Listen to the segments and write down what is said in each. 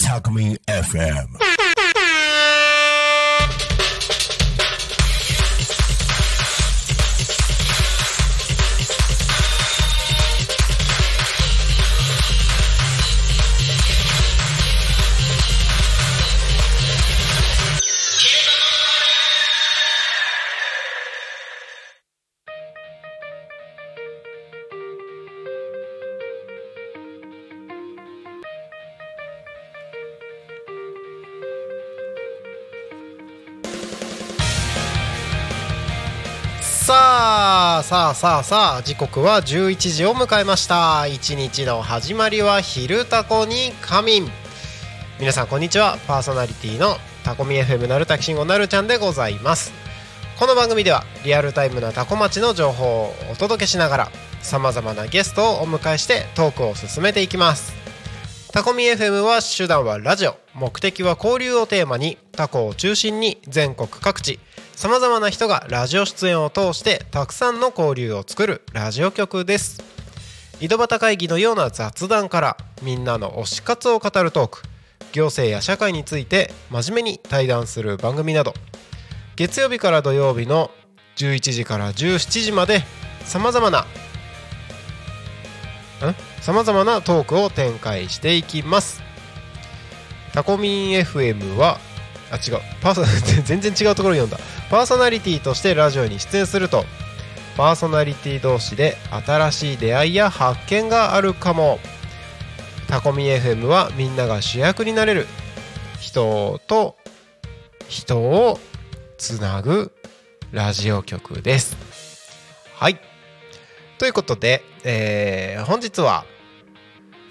タコミン FM さあさあさあ時刻は11時を迎えました。一日の始まりは「昼タコに仮眠」皆さんこんにちは。パーソナリティのタコミ FM なるたきしんごなるちゃんでございます。この番組ではリアルタイムなタコ町の情報をお届けしながらさまざまなゲストをお迎えしてトークを進めていきます。タコミ FM は手段はラジオ。目的は交流をテーマにタコを中心に全国各地さまざまな人がラジオ出演を通してたくさんの交流を作るラジオ局です。井戸端会議のような雑談からみんなの推し活を語るトーク行政や社会について真面目に対談する番組など。月曜日から土曜日の11時から17時までさまざまなさまざまなトークを展開していきます。タコミン FM はあ違う。パーソ 全然違うところに読んだ。パーソナリティとしてラジオに出演すると。パーソナリティ同士で新しい出会いや発見があるかも。タコミ FM はみんなが主役になれる。人と人をつなぐラジオ局です。はい。ということで、えー、本日は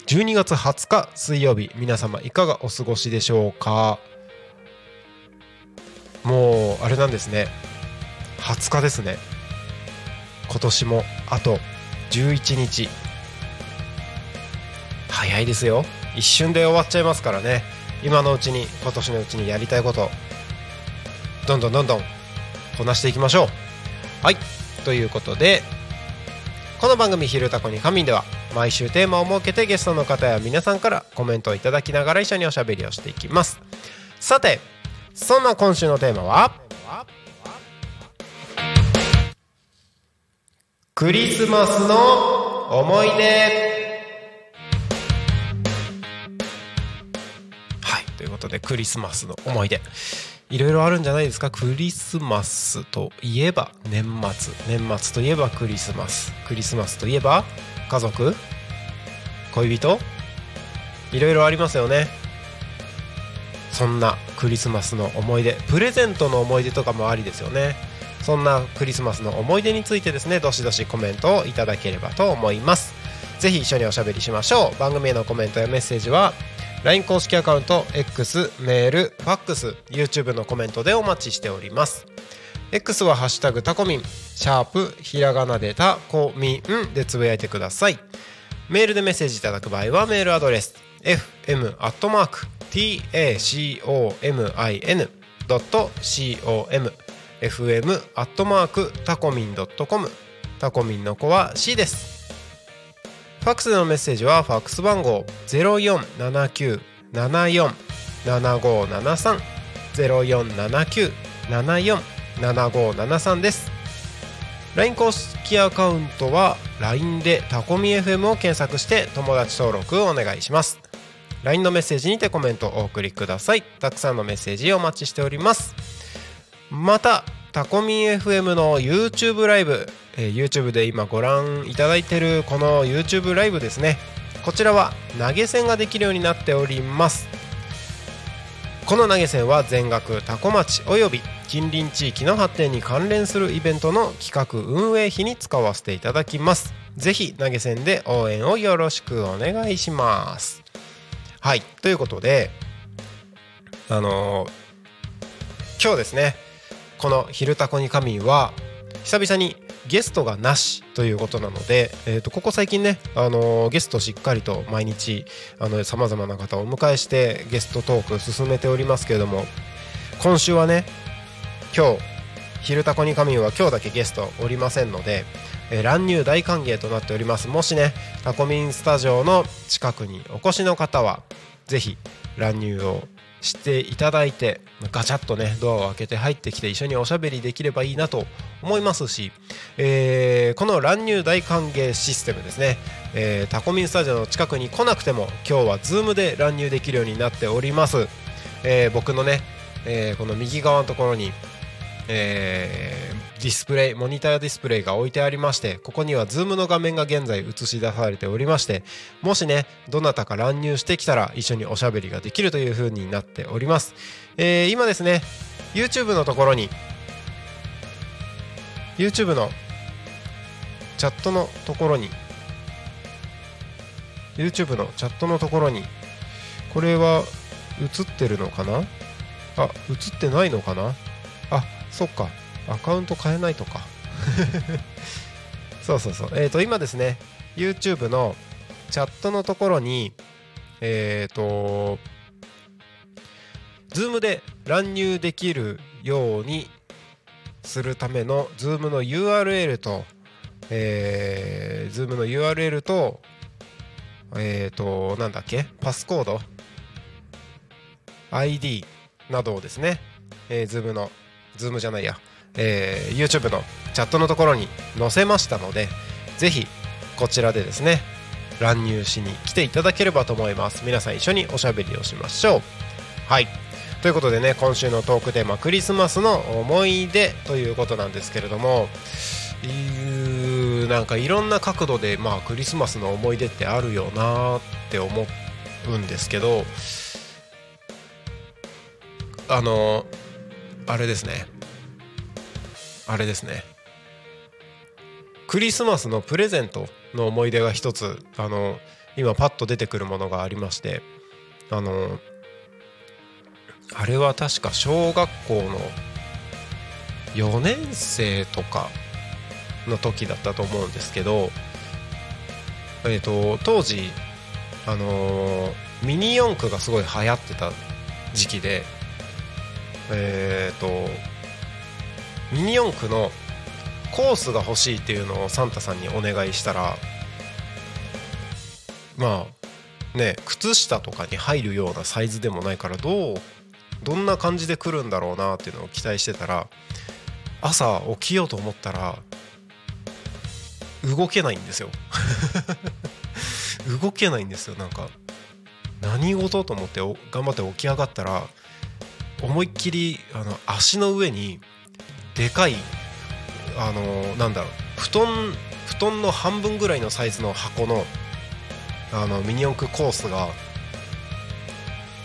12月20日水曜日。皆様いかがお過ごしでしょうか？もうあれなんですね。20日ですね。今年もあと11日。早いですよ。一瞬で終わっちゃいますからね。今のうちに今年のうちにやりたいこと。どんどんどんどんこなしていきましょう。はい。ということでこの番組「昼タコに仮眠」では毎週テーマを設けてゲストの方や皆さんからコメントをいただきながら一緒におしゃべりをしていきます。さてそんな今週のテーマは？クリスマスの思い出。はいということでクリスマスの思い出。いろいろあるんじゃないですか？クリスマスといえば年末。年末といえばクリスマス。クリスマスといえば家族？恋人？いろいろありますよね。そんなクリスマスの思い出プレゼントの思い出とかもありですよね。そんなクリスマスの思い出についてですねどしどしコメントをいただければと思います。ぜひ一緒におしゃべりしましょう。番組へのコメントやメッセージは LINE 公式アカウント X メールファックス YouTube のコメントでお待ちしております。X は「ハッシュタグタコミン」シャープひらがなでタコミンでつぶやいてください。メールでメッセージいただく場合はメールアドレス fm tacomin.com fm アットマークタコミン .com タコミンの子は C です。ファックスでのメッセージはファックス番号0479747573 0479747573です。LINE 公式アカウントは LINE でタコミ FM を検索して友達登録お願いします。LINE のメッセージにてコメントをお送りください。たくさんのメッセージお待ちしております。またタコミン FM の YouTube ライブ、えー、YouTube で今ご覧いただいているこの YouTube ライブですね。こちらは投げ銭ができるようになっております。この投げ銭は全額タコ町および近隣地域の発展に関連するイベントの企画運営費に使わせていただきます。ぜひ投げ銭で応援をよろしくお願いします。はい。ということであのー今日ですねこの「昼タコに仮眠」は久々にゲストがなしということなので、えー、とここ最近ね、あのーゲストしっかりと毎日さまざまな方をお迎えしてゲストトーク進めておりますけれども今週はね今日「昼タコに仮眠」は今日だけゲストおりませんので、えー乱入大歓迎となっております。もしねタコミンスタジオの近くにお越しの方はぜひ乱入をしていただいてガチャッとねドアを開けて入ってきて一緒におしゃべりできればいいなと思いますし、えーこの乱入大歓迎システムですね、えータコミンスタジオの近くに来なくても今日は Zoom で乱入できるようになっております、えー僕のね、えこの右側のところにえディスプレイモニターディスプレイが置いてありましてここには Zoom の画面が現在映し出されておりましてもしねどなたか乱入してきたら一緒におしゃべりができるという風になっております、えー今ですね YouTube のところに YouTube のチャットのところに YouTube のチャットのところにこれは映ってるのかな？あ映ってないのかな？あそっか。アカウント変えないとか。そうそうそう。えっ、と今ですね YouTube のチャットのところにえっ、と Zoom で乱入できるようにするための Zoom の URL とえー、Zoom の URL とえっ、となんだっけパスコード ID などをですね、えー、Zoom の Zoom じゃないや、えー YouTube のチャットのところに載せましたのでぜひこちらでですね乱入しに来ていただければと思います。皆さん一緒におしゃべりをしましょう。はい。ということでね今週のトークテーマクリスマスの思い出ということなんですけれどもいなんかいろんな角度でまあクリスマスの思い出ってあるよなって思うんですけどあのあれですね。あれですね。クリスマスのプレゼントの思い出が一つあの今パッと出てくるものがありましてあのあれは確か小学校の4年生とかの時だったと思うんですけどえっ、と当時あのミニ四駆がすごい流行ってた時期でえっ、とミニ四駆のコースが欲しいっていうのをサンタさんにお願いしたらまあね靴下とかに入るようなサイズでもないからどうどんな感じで来るんだろうなっていうのを期待してたら朝起きようと思ったら動けないんですよ。動けないんですよ。なんか何事と思って頑張って起き上がったら思いっきりあの足の上にでかいあのなんだろう布団布団の半分ぐらいのサイズの箱のあのミニ四駆コースが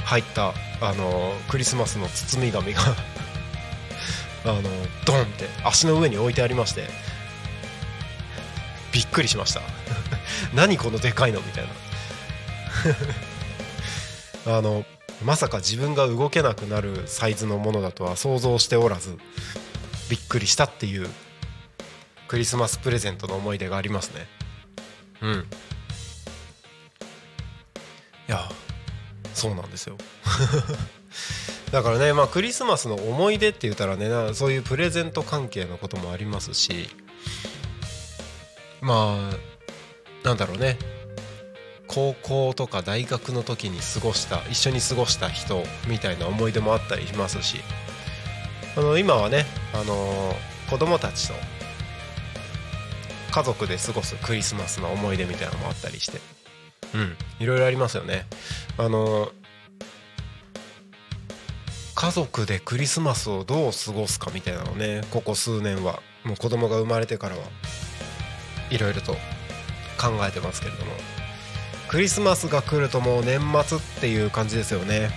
入ったあのクリスマスの包み紙が あのドンって足の上に置いてありましてびっくりしました。何このでかいの？みたいな。あのまさか自分が動けなくなるサイズのものだとは想像しておらずびっくりしたっていうクリスマスプレゼントの思い出がありますね。うん。いやそうなんですよ。だからねまあクリスマスの思い出って言ったらねなそういうプレゼント関係のこともありますしまあなんだろうね。高校とか大学の時に過ごした一緒に過ごした人みたいな思い出もあったりしますしあの今はね、あの子供たちと家族で過ごすクリスマスの思い出みたいなのもあったりして。うん。いろいろありますよね。あの家族でクリスマスをどう過ごすかみたいなのねここ数年は。もう子供が生まれてからは。いろいろと考えてますけれども。クリスマスが来るともう年末っていう感じですよね。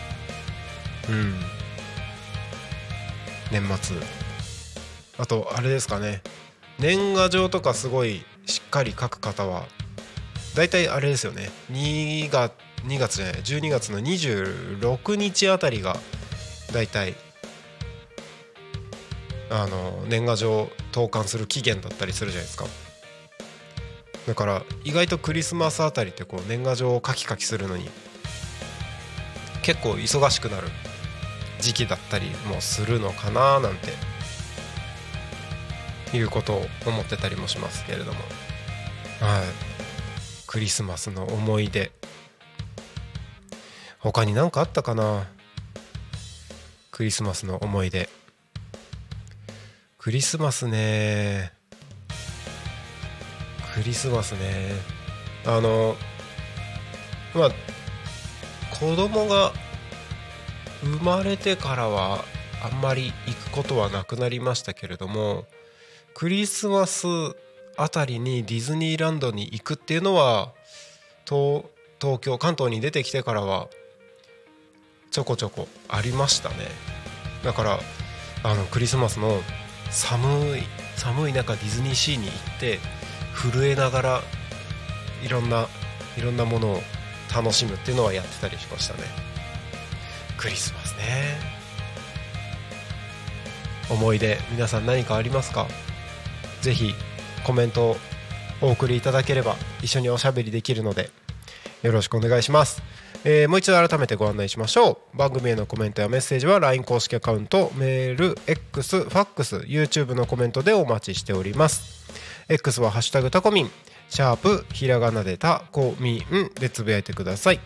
うん。年末。あとあれですかね。年賀状とかすごいしっかり書く方は大体あれですよね。2月2月じゃない12月の26日あたりが大体あの年賀状投函する期限だったりするじゃないですか。だから意外とクリスマスあたりってこう年賀状を書き書きするのに結構忙しくなる。時期だったりもするのかななんていうことを思ってたりもしますけれども。はい。クリスマスの思い出。他に何かあったかな？クリスマスの思い出。クリスマスね。クリスマスね。あのまあ子供が生まれてからはあんまり行くことはなくなりましたけれどもクリスマスあたりにディズニーランドに行くっていうのは東東京関東に出てきてからはちょこちょこありましたね。だからあのクリスマスの寒い寒い中ディズニーシーに行って震えながらいろんないろんなものを楽しむっていうのはやってたりしましたね。クリスマスね。思い出皆さん何かありますか？ぜひコメントをお送りいただければ一緒におしゃべりできるのでよろしくお願いします、えーもう一度改めてご案内しましょう。番組へのコメントやメッセージは LINE 公式アカウントメール X ファックス YouTube のコメントでお待ちしております。X は「ハッシュタグタコミン」シャープひらがなでタコミンでつぶやいてください。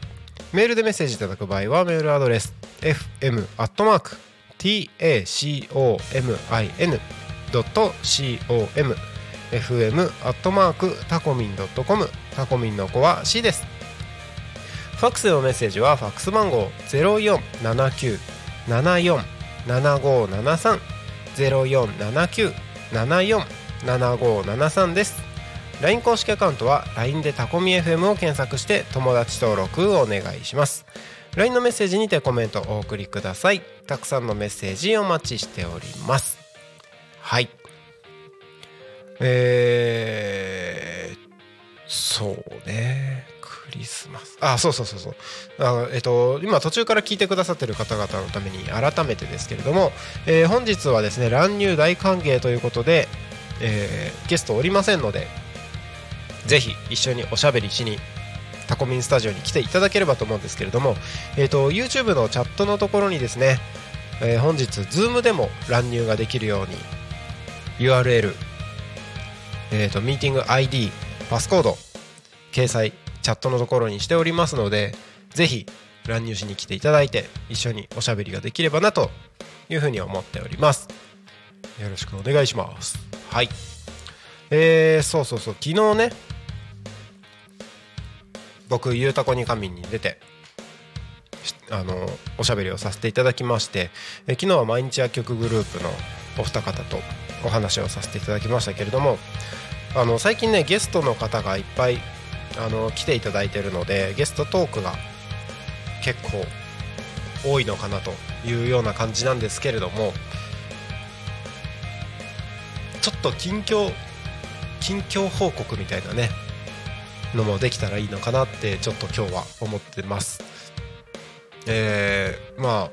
メールでメッセージいただく場合はメールアドレス fm アットマーク tacomin.com fm アットマークタコミン .com タコミンの子は C です。ファックスでのメッセージはファックス番号0479747573 0479747573です。LINE 公式アカウントは LINE でタコミ FM を検索して友達登録お願いします。LINE のメッセージにてコメントお送りください。たくさんのメッセージお待ちしております。はい。えー、そうね。クリスマス。あそうそうそうそう。あえっと今途中から聞いてくださってる方々のために改めてですけれども、えー本日はですね乱入大歓迎ということで、えーゲストおりませんのでぜひ一緒におしゃべりしにタコミンスタジオに来ていただければと思うんですけれども、えー、と YouTube のチャットのところにですね、えー本日 Zoom でも乱入ができるように URL、えー、とミーティング ID パスコード掲載チャットのところにしておりますのでぜひ乱入しに来ていただいて一緒におしゃべりができればなというふうに思っております。よろしくお願いします。はい。えー、そうそうそう。昨日ね僕ゆうたこに神に出てあのおしゃべりをさせていただきましてえ昨日は毎日薬局グループのお二方とお話をさせていただきましたけれどもあの最近ねゲストの方がいっぱいあの来ていただいてるのでゲストトークが結構多いのかなというような感じなんですけれどもちょっと近況近況報告みたいなねのもできたらいいのかなってちょっと今日は思ってます。えー、まあ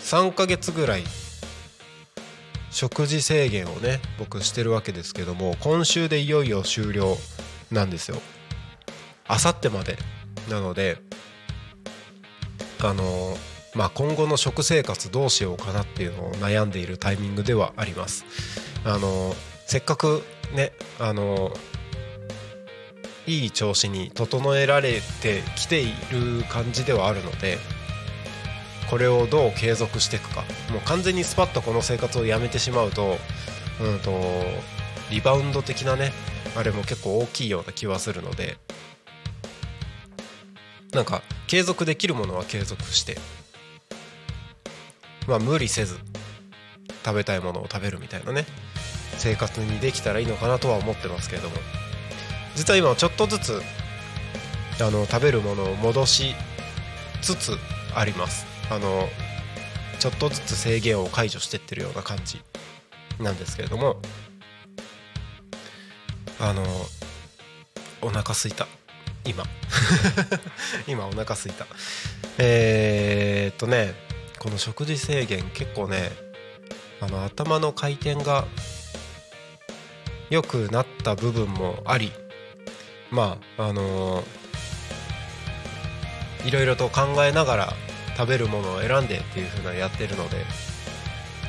3ヶ月ぐらい食事制限をね僕してるわけですけども今週でいよいよ終了なんですよ。あさってまで。なのであのまあ今後の食生活どうしようかなっていうのを悩んでいるタイミングではあります。あのせっかくねあのいい調子に整えられてきている感じではあるのでこれをどう継続していくか。もう完全にスパッとこの生活をやめてしまうと,、うん、とリバウンド的なねあれも結構大きいような気はするのでなんか継続できるものは継続してまあ無理せず食べたいものを食べるみたいなね生活にできたらいいのかなとは思ってますけれども。実は今ちょっとずつあの食べるものを戻しつつあります。あのちょっとずつ制限を解除してってるような感じなんですけれども。あのお腹すいた。今。今お腹すいた。えー、っとねこの食事制限結構ねあの頭の回転が良くなった部分もありまああのー、いろいろと考えながら食べるものを選んでっていう風なやってるので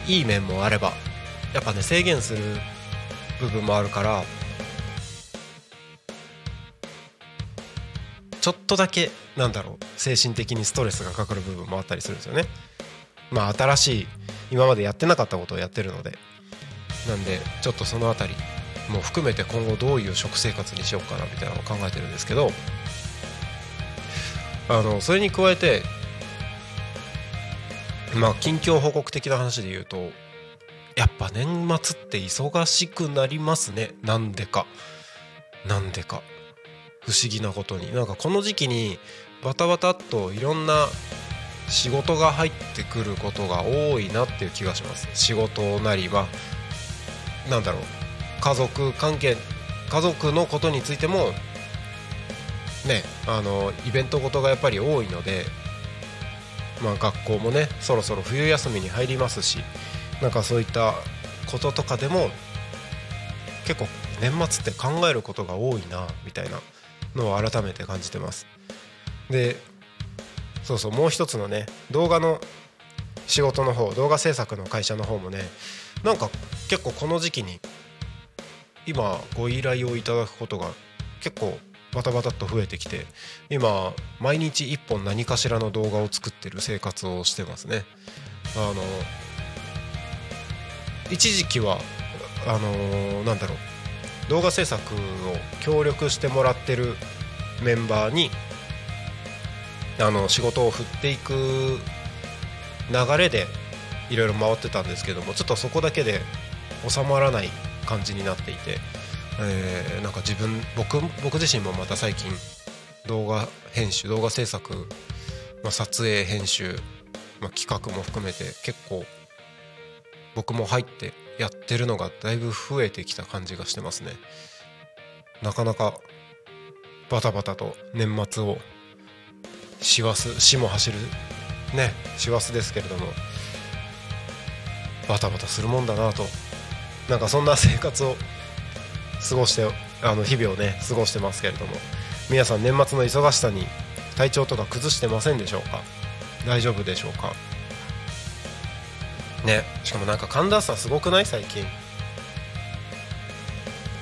いい面もあればやっぱね制限する部分もあるからちょっとだけなんだろう精神的にストレスがかかる部分もあったりするんですよね。まあ新しい今までやってなかったことをやってるのでなんでちょっとその辺りも含めて今後どういう食生活にしようかなみたいなのを考えてるんですけどあのそれに加えてまあ近況報告的な話で言うとやっぱ年末って忙しくなりますね。なんでか。なんでか。不思議なことに。なんかこの時期にバタバタっといろんな仕事が入ってくることが多いなっていう気がします。仕事なりはなんだろう。家族関係家族のことについてもねあのイベントごとがやっぱり多いのでまあ学校もねそろそろ冬休みに入りますしなんかそういったこととかでも結構年末って考えることが多いなみたいなのを改めて感じてます。でそうそうもう一つのね動画の仕事の方動画制作の会社の方もねなんか結構この時期に今ご依頼をいただくことが結構バタバタっと増えてきて今毎日1本何かしらの動画を作ってる生活をしてますね。あの一時期はあのなんだろう動画制作を協力してもらってるメンバーにあの仕事を振っていく流れでいろいろ回ってたんですけどもちょっとそこだけで収まらない感じになっていて、えー、なんか自分僕僕自身もまた最近動画編集動画制作、まあ、撮影編集、まあ、企画も含めて結構僕も入ってやってるのがだいぶ増えてきた感じがしてますね。なかなかバタバタと年末を師走死も走るね師走ですけれどもバタバタするもんだなとなんかそんな生活を過ごしてあの日々をね過ごしてますけれども皆さん年末の忙しさに体調とか崩してませんでしょうか？大丈夫でしょうか？ねしかもなんか寒暖差すごくない最近？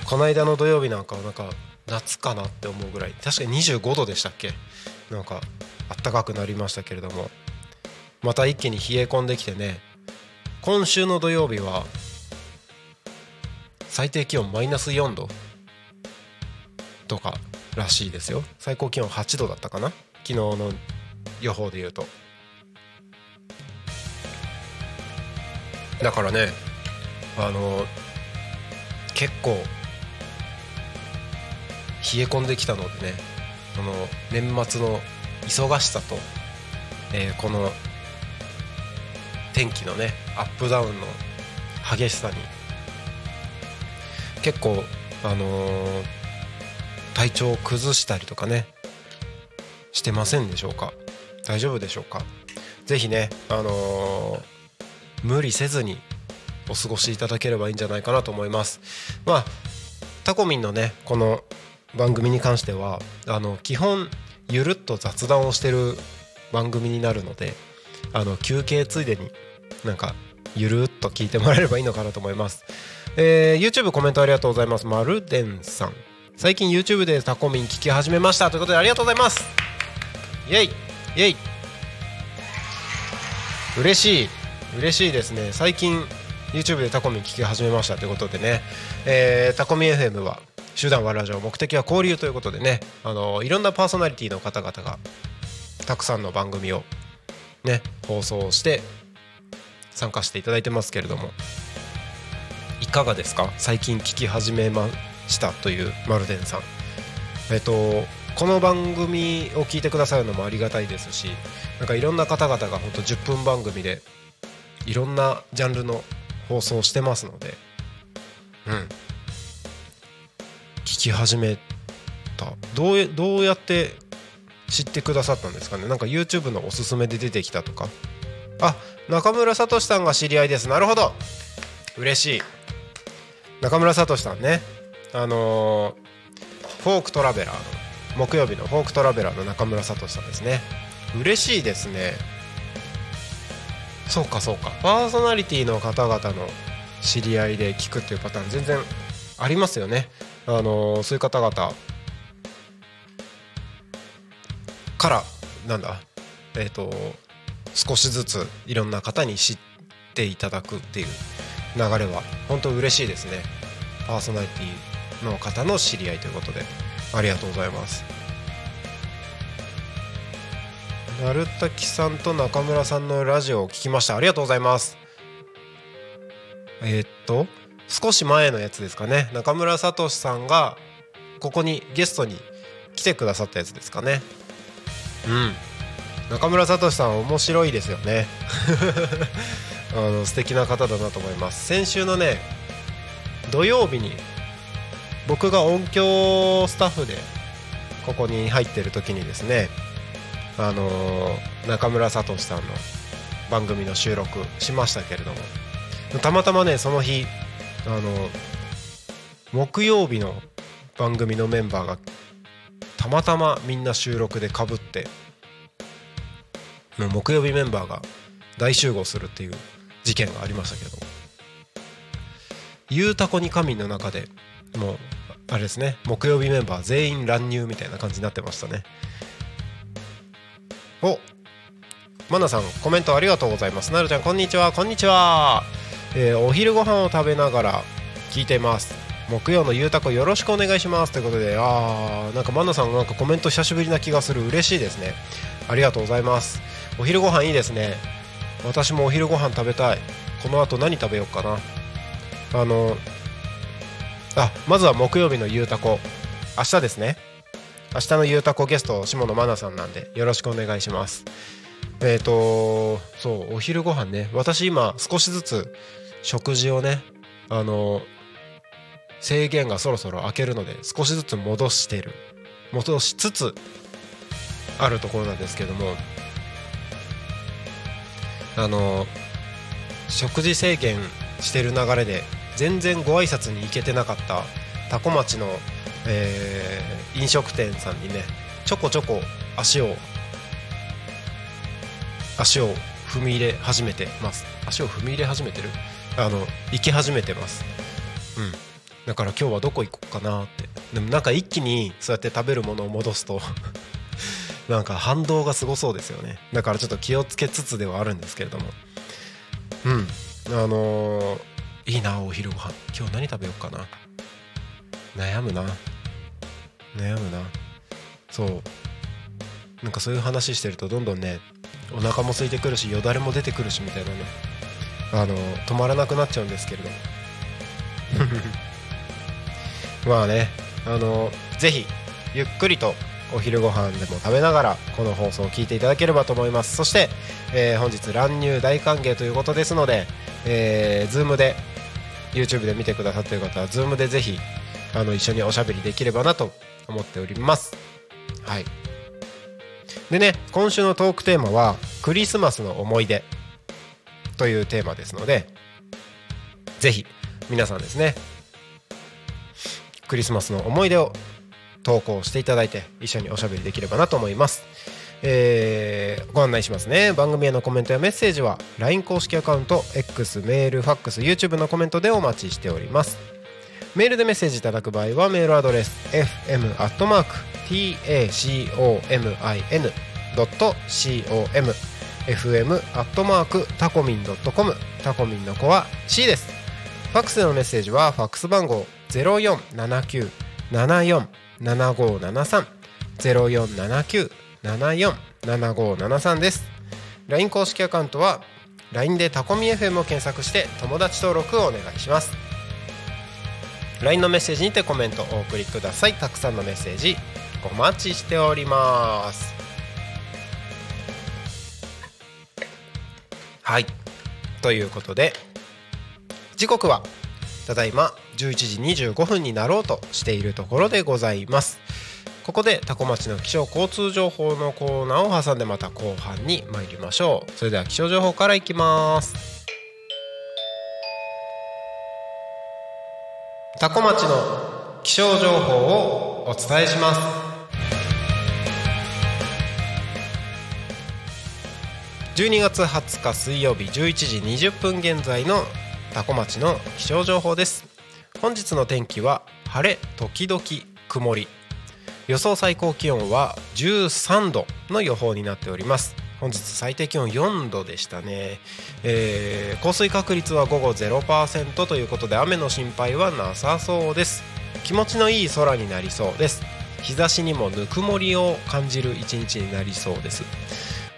この間の土曜日なんかはなんか夏かなって思うぐらい確かに25度でしたっけ？なんかあったかくなりましたけれどもまた一気に冷え込んできてね。今週の土曜日は最低気温マイナス4度とからしいですよ。最高気温8度だったかな。昨日の予報で言うと。だからねあの結構冷え込んできたのでねその年末の忙しさと、えー、この天気のねアップダウンの激しさに結構あのー、体調を崩したりとかねしてませんでしょうか？大丈夫でしょうか？是非ねあのー無理せずにお過ごしいただければいいんじゃないかなと思います。まあタコミンのねこの番組に関してはあの基本ゆるっと雑談をしてる番組になるのであの休憩ついでになんかゆるっと聞いてもらえればいいのかなと思います、えー、YouTube コメントありがとうございます。まるでんさん。最近 YouTube でタコミン聞き始めましたということでありがとうございます。イェイ。イェイ。嬉しい。嬉しいですね。最近 YouTube でタコミン聞き始めましたということでね、えー、タコミ FM は手段はラジオ目的は交流ということでね。あのいろんなパーソナリティの方々がたくさんの番組をね放送して参加していただいてますけれども。いかがですか？最近聞き始めましたというマルデンさん。えっとこの番組を聞いてくださるのもありがたいですしなんかいろんな方々が本当10分番組でいろんなジャンルの放送をしてますのでうん。聞き始めた。どうどうやって知ってくださったんですかね？なんか YouTube のおすすめで出てきたとか。あ中村聡さんが知り合いです。なるほど。嬉しい。中村聡さんね。あのーフォークトラベラーの木曜日のフォークトラベラーの中村聡さんですね。嬉しいですね。そうかそうか。パーソナリティの方々の知り合いで聞くっていうパターン全然ありますよね。あのーそういう方々からなんだえっ、と少しずついろんな方に知っていただくっていう流れは本当嬉しいですね。パーソナリティの方の知り合いということでありがとうございます。鳴滝さんと中村さんのラジオを聞きました。ありがとうございます。えーっと少し前のやつですかね。中村聡さんがここにゲストに来てくださったやつですかね。うん。中村聡さん面白いですよね。あの素敵な方だなと思います。先週のね土曜日に僕が音響スタッフでここに入ってる時にですねあの中村聡さんの番組の収録しましたけれどもたまたまねその日あの木曜日の番組のメンバーがたまたまみんな収録でかぶってもう木曜日メンバーが大集合するっていう事件がありましたけど「ゆうたこに神」の中でもうあれですね。木曜日メンバー全員乱入みたいな感じになってましたね。おマナさんコメントありがとうございます。なるちゃんこんにちは。こんにちは、えーお昼ご飯を食べながら聞いてます。木曜のゆうたこよろしくお願いします。ということであーなんかマナさんなんかコメント久しぶりな気がする。嬉しいですね。ありがとうございます。お昼ご飯いいですね。私もお昼ご飯食べたい。この後何食べようかな。あのあまずは木曜日のゆうたこ。明日ですね。明日のゆうたこゲスト下野真奈さんなんでよろしくお願いします。えっ、とそうお昼ご飯ね。私今少しずつ食事をねあの制限がそろそろ明けるので少しずつ戻してる。戻しつつあるところなんですけどもあの食事制限してる流れで全然ご挨拶に行けてなかった多古町の、えー飲食店さんにねちょこちょこ足を足を踏み入れ始めてます。足を踏み入れ始めてる？あの行き始めてます。うん。だから今日はどこ行こうかなって。でもなんか一気にそうやって食べるものを戻すとなんか反動がすごそうですよね。だからちょっと気をつけつつではあるんですけれども。うん。あのーいいなお昼ご飯。今日何食べようかな。悩むな。悩むな。そう。なんかそういう話してるとどんどんねお腹も空いてくるしよだれも出てくるしみたいなね。あの止まらなくなっちゃうんですけれども。まあね。あのぜひゆっくりとお昼ご飯でも食べながらこの放送を聞いていただければと思います。そして、えー本日乱入大歓迎ということですので、えー、Zoom で YouTube で見てくださっている方は Zoom でぜひあの一緒におしゃべりできればなと思っております。はい。でね今週のトークテーマはクリスマスの思い出というテーマですのでぜひ皆さんですねクリスマスの思い出を投稿していただいて一緒におしゃべりできればなと思います、えーご案内しますね。番組へのコメントやメッセージは LINE 公式アカウント X メールファックス YouTube のコメントでお待ちしております。メールでメッセージいただく場合はメールアドレス fm.tacomin.com fm タコミン .com タコミンの子は C です。ファックスでのメッセージはファックス番号0479747573 0479747573です。LINE 公式アカウントは LINE でタコミ FM を検索して友達登録をお願いします。LINE のメッセージにてコメントをお送りください。たくさんのメッセージお待ちしております。はい。ということで時刻はただいま11時25分になろうとしているところでございます。ここでタコ町の気象交通情報のコーナーを挟んでまた後半に参りましょう。それでは気象情報からいきます。タコ町の気象情報をお伝えします。12月20日水曜日11時20分現在のタコ町の気象情報です。本日の天気は晴れ時々曇り。予想最高気温は13度の予報になっております。本日最低気温4度でしたね、えー降水確率は午後0%ということで雨の心配はなさそうです。気持ちのいい空になりそうです。日差しにもぬくもりを感じる一日になりそうです、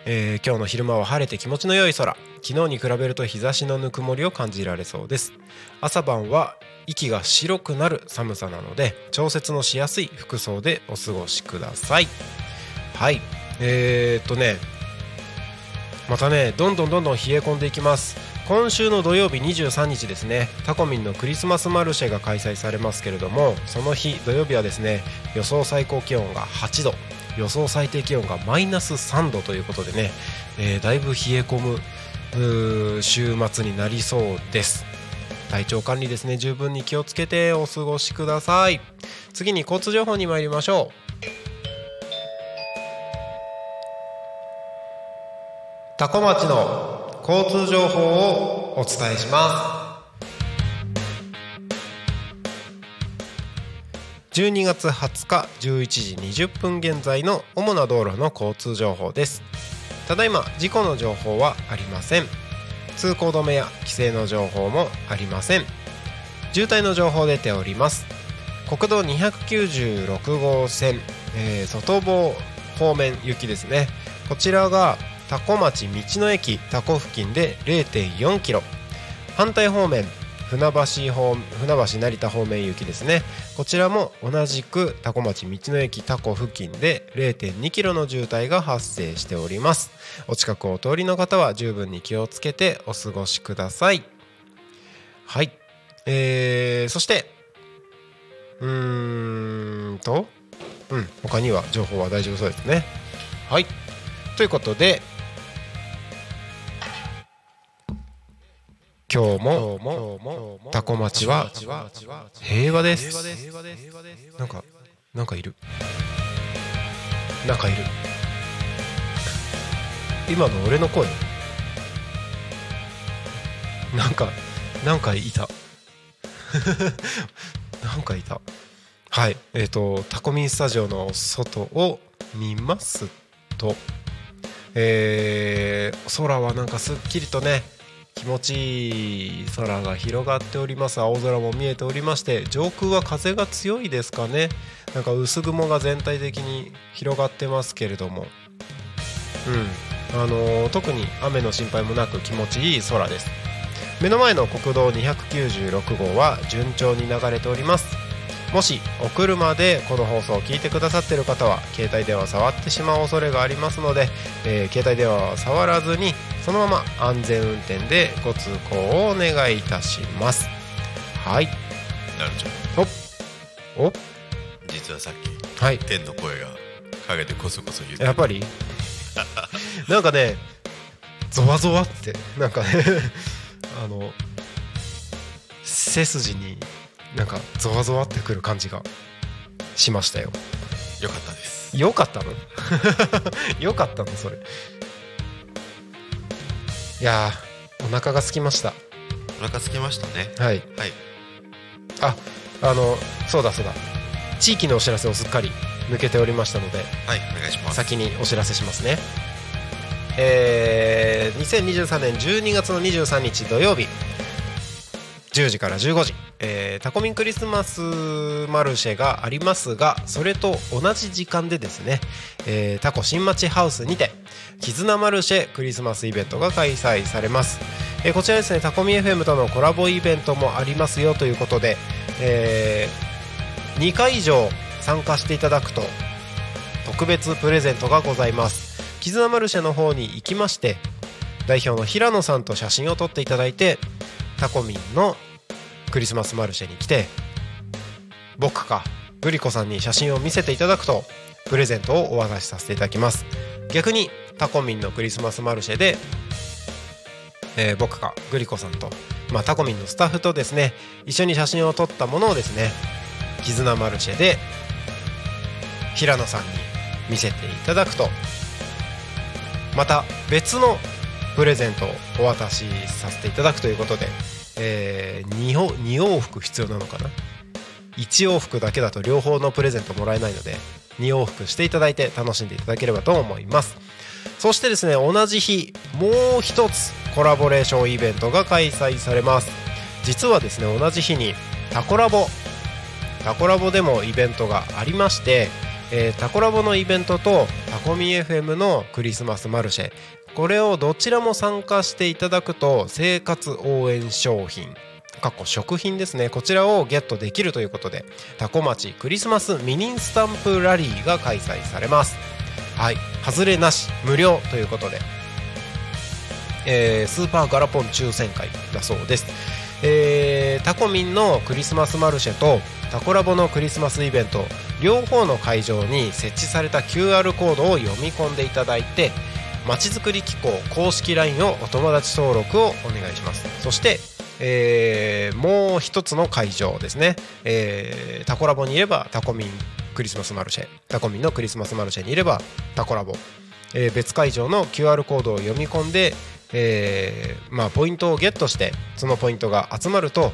えー今日の昼間は晴れて気持ちの良い空。昨日に比べると日差しのぬくもりを感じられそうです。朝晩は息が白くなる寒さなので調節のしやすい服装でお過ごしください。はい。えー、っとね。またねどんどんどんどん冷え込んでいきます。今週の土曜日23日ですね。タコミンのクリスマスマルシェが開催されますけれどもその日土曜日はですね予想最高気温が8度。予想最低気温がマイナス3度ということでね、えーだいぶ冷え込む週末になりそうです。体調管理ですね。十分に気をつけてお過ごしください。次に交通情報に参りましょう。タコ町の交通情報をお伝えします。12月20日11時20分現在の主な道路の交通情報です。ただいま事故の情報はありません。通行止めや規制の情報もありません。渋滞の情報出ております。国道296号線、えー外房方面行きですね。こちらが多古町道の駅多古付近で0.4キロ。反対方面船橋方船橋成田方面行きですね。こちらも同じく多古町道の駅多古付近で0.2キロの渋滞が発生しております。お近くお通りの方は十分に気をつけてお過ごしください。はい。えー、そしてうーんとうん。他には情報は大丈夫そうですね。はい。ということで今日もタコ町は平和です。なんかなんかいる。なんかいる。今の俺の声。なんかなんかいた。なんかいた。はい。えっ、とタコミンスタジオの外を見ますと。えー空はなんかすっきりとね気持ちいい空が広がっております。青空も見えておりまして上空は風が強いですかね。なんか薄雲が全体的に広がってますけれども。うん。あのー特に雨の心配もなく気持ちいい空です。目の前の国道296号は順調に流れております。もしお車でこの放送を聞いてくださってる方は携帯電話触ってしまう恐れがありますので、えー携帯電話は触らずにそのまま安全運転でご通行をお願いいたします。はい。なるちゃん。お。実はさっきはい。天の声が陰でコソコソ言ってやっぱり？なんかねゾワゾワってなんかね あの背筋になんかゾワゾワってくる感じがしましたよ。よかったです。よかったの？よかったのそれいやーお腹が空きました。お腹空きましたね。はい。はい。ああのそうだそうだ。地域のお知らせをすっかり抜けておりましたのではいお願いします。先にお知らせしますね。えー、2023年12月の23日土曜日10時から15時、えータコミンクリスマスマルシェがありますがそれと同じ時間でですね、えータコ新町ハウスにて絆マルシェクリスマスイベントが開催されます、えーこちらですねタコミ FM とのコラボイベントもありますよということで、え2回以上参加していただくと特別プレゼントがございます。絆マルシェの方に行きまして代表の平野さんと写真を撮っていただいてタコミンのクリスマスマルシェに来て僕かグリコさんに写真を見せていただくとプレゼントをお渡しさせていただきます。逆にタコミンのクリスマスマルシェで、えー僕かグリコさんと、まあ、タコミンのスタッフとですね一緒に写真を撮ったものをですね絆マルシェで平野さんに見せていただくとまた別のプレゼントをお渡しさせていただくということで、え 2, 2往復必要なのかな？1往復だけだと両方のプレゼントもらえないので2往復していただいて楽しんでいただければと思います。そしてですね同じ日もう一つコラボレーションイベントが開催されます。実はですね同じ日にタコラボタコラボでもイベントがありまして、えータコラボのイベントとタコミ FM のクリスマスマルシェこれをどちらも参加していただくと生活応援商品。かっこ食品ですね。こちらをゲットできるということでタコ町クリスマスミニスタンプラリーが開催されます。はい。外れなし無料ということで、えースーパーガラポン抽選会だそうです。えータコミンのクリスマスマルシェとタコラボのクリスマスイベント両方の会場に設置された QR コードを読み込んでいただいてまちづくり機構公式 LINE をお友達登録をお願いします。そして、えーもう一つの会場ですね、えータコラボにいればタコミンクリスマスマルシェ。タコミンのクリスマスマルシェにいればタコラボ、えー別会場の QR コードを読み込んで、えーまあ、ポイントをゲットしてそのポイントが集まると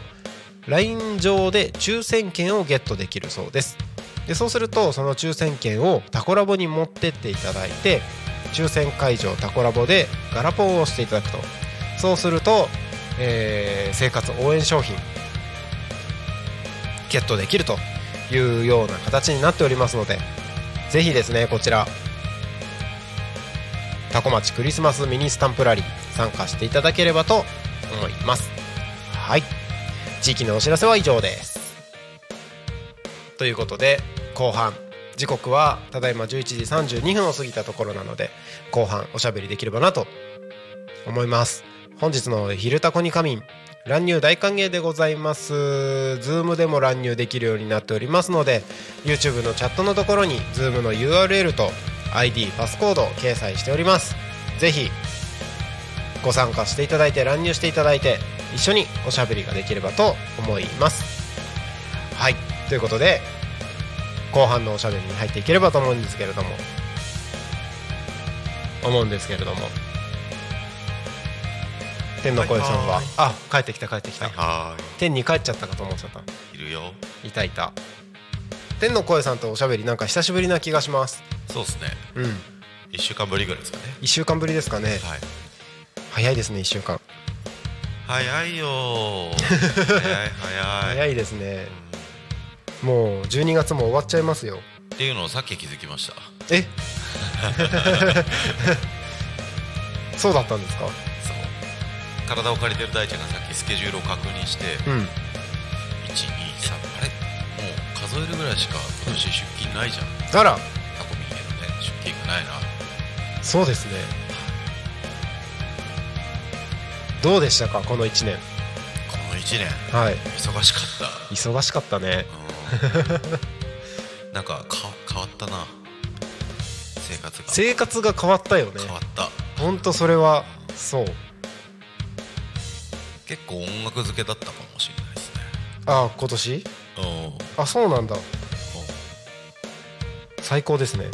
LINE 上で抽選券をゲットできるそうです。でそうするとその抽選券をタコラボに持ってっていただいて抽選会場タコラボでガラポンをしていただくと。そうすると、えー生活応援商品ゲットできるというような形になっておりますのでぜひですねこちらタコ町クリスマスミニスタンプラリー参加していただければと思います。はい。地域のお知らせは以上です。ということで後半。時刻はただいま11時32分を過ぎたところなので後半おしゃべりできればなと思います。本日の「昼タコに仮眠」乱入大歓迎でございます。Zoom でも乱入できるようになっておりますので YouTube のチャットのところに Zoom の URL と ID パスコードを掲載しております。ぜひご参加していただいて乱入していただいて一緒におしゃべりができればと思います。はい。ということで後半のおしゃべりに入っていければと思うんですけれども。思うんですけれども。天の声さんは？はい。あ帰ってきた帰ってきた、はいは天に帰っちゃったかと思っちゃった。ーいいるよ。いたいた。天の声さんとおしゃべりなんか久しぶりな気がします。そうですね。うん。1週間ぶりぐらいですかね。1週間ぶりですかね。はい。早いですね1週間。早いよー。早い早い。早いですねもう12月も終わっちゃいますよ。っていうのをさっき気づきました。え？そうだったんですか？そう。体を借りてる大ちゃんがさっきスケジュールを確認してうん。123あれ？もう数えるぐらいしか今年出勤ないじゃん。あら。タコミンへのね出勤がないな。そうですね。どうでしたか？この1年。この1年。はい。忙しかっ忙しかったね。た、うん、なんかか変わったな。生活が。生活が変わったよね。変わった。ほんとそれはそう。結構音楽漬けだったかもしれないですね。あ今年？うん。あそうなんだ。最高ですね。